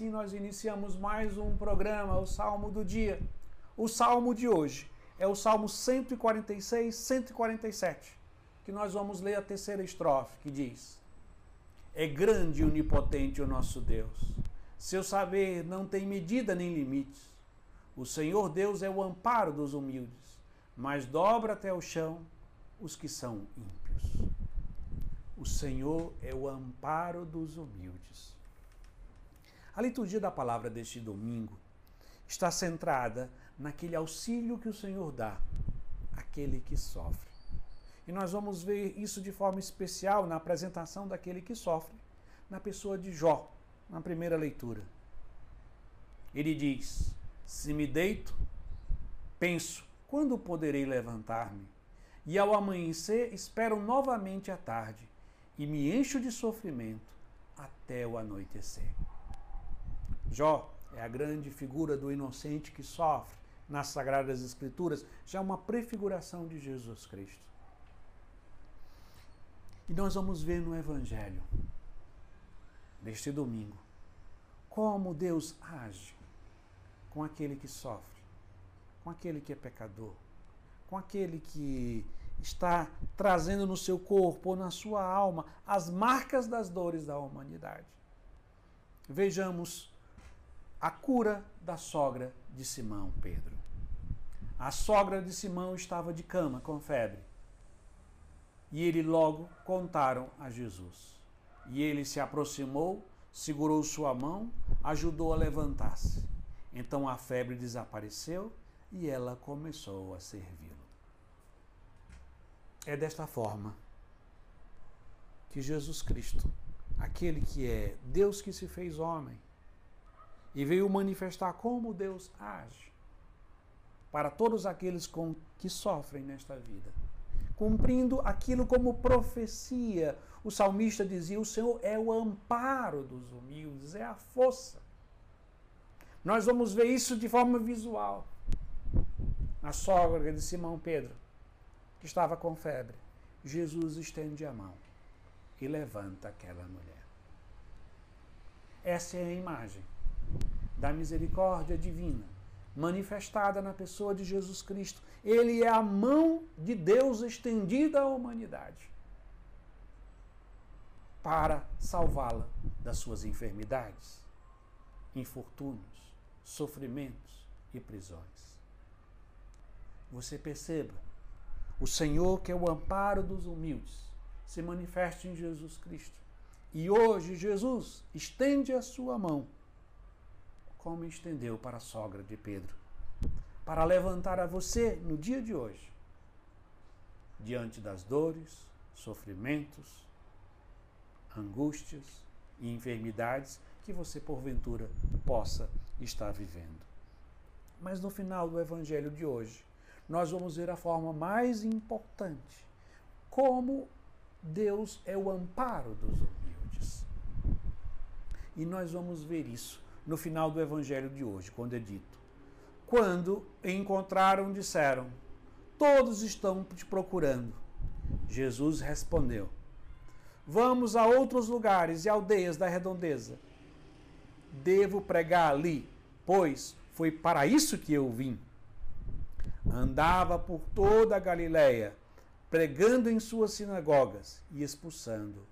assim nós iniciamos mais um programa, o Salmo do Dia. O salmo de hoje é o Salmo 146, 147, que nós vamos ler a terceira estrofe, que diz: É grande e onipotente o nosso Deus. Seu saber não tem medida nem limites. O Senhor Deus é o amparo dos humildes, mas dobra até o chão os que são ímpios. O Senhor é o amparo dos humildes. A liturgia da palavra deste domingo está centrada naquele auxílio que o Senhor dá àquele que sofre. E nós vamos ver isso de forma especial na apresentação daquele que sofre, na pessoa de Jó, na primeira leitura. Ele diz: Se me deito, penso, quando poderei levantar-me? E ao amanhecer, espero novamente a tarde e me encho de sofrimento até o anoitecer. Jó é a grande figura do inocente que sofre nas Sagradas Escrituras, já é uma prefiguração de Jesus Cristo. E nós vamos ver no Evangelho, neste domingo, como Deus age com aquele que sofre, com aquele que é pecador, com aquele que está trazendo no seu corpo ou na sua alma as marcas das dores da humanidade. Vejamos a cura da sogra de Simão Pedro. A sogra de Simão estava de cama com febre. E ele logo contaram a Jesus. E ele se aproximou, segurou sua mão, ajudou a levantar-se. Então a febre desapareceu e ela começou a servi-lo. É desta forma que Jesus Cristo, aquele que é Deus que se fez homem e veio manifestar como Deus age para todos aqueles com que sofrem nesta vida, cumprindo aquilo como profecia. O salmista dizia: O Senhor é o amparo dos humildes, é a força. Nós vamos ver isso de forma visual. A sogra de Simão Pedro, que estava com febre, Jesus estende a mão e levanta aquela mulher. Essa é a imagem da misericórdia divina manifestada na pessoa de Jesus Cristo. Ele é a mão de Deus estendida à humanidade para salvá-la das suas enfermidades, infortúnios, sofrimentos e prisões. Você perceba, o Senhor, que é o amparo dos humildes, se manifesta em Jesus Cristo. E hoje Jesus estende a sua mão como estendeu para a sogra de Pedro, para levantar a você no dia de hoje, diante das dores, sofrimentos, angústias e enfermidades que você porventura possa estar vivendo. Mas no final do evangelho de hoje, nós vamos ver a forma mais importante, como Deus é o amparo dos humildes. E nós vamos ver isso no final do evangelho de hoje, quando é dito: Quando encontraram, disseram: Todos estão te procurando. Jesus respondeu: Vamos a outros lugares e aldeias da redondeza. Devo pregar ali, pois foi para isso que eu vim. Andava por toda a Galiléia, pregando em suas sinagogas e expulsando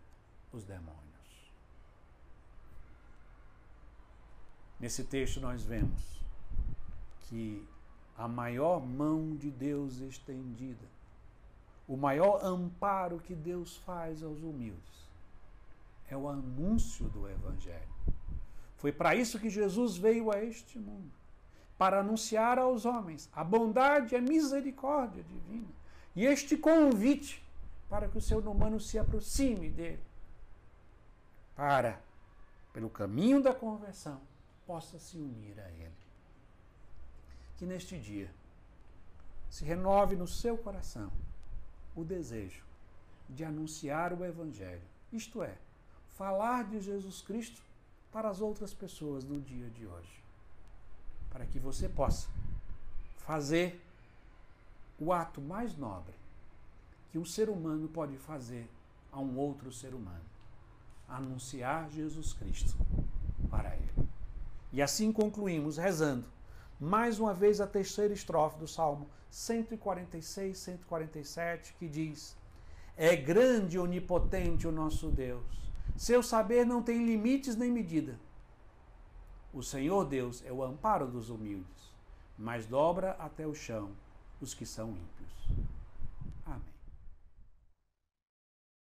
os demônios. Nesse texto nós vemos que a maior mão de Deus estendida, o maior amparo que Deus faz aos humildes, é o anúncio do Evangelho. Foi para isso que Jesus veio a este mundo para anunciar aos homens a bondade e a misericórdia divina. E este convite para que o ser humano se aproxime dele, para, pelo caminho da conversão, possa se unir a Ele. Que neste dia se renove no seu coração o desejo de anunciar o Evangelho, isto é, falar de Jesus Cristo para as outras pessoas no dia de hoje, para que você possa fazer o ato mais nobre que um ser humano pode fazer a um outro ser humano: anunciar Jesus Cristo para ele. E assim concluímos rezando mais uma vez a terceira estrofe do Salmo 146, 147, que diz: É grande e onipotente o nosso Deus. Seu saber não tem limites nem medida. O Senhor Deus é o amparo dos humildes, mas dobra até o chão os que são ímpios.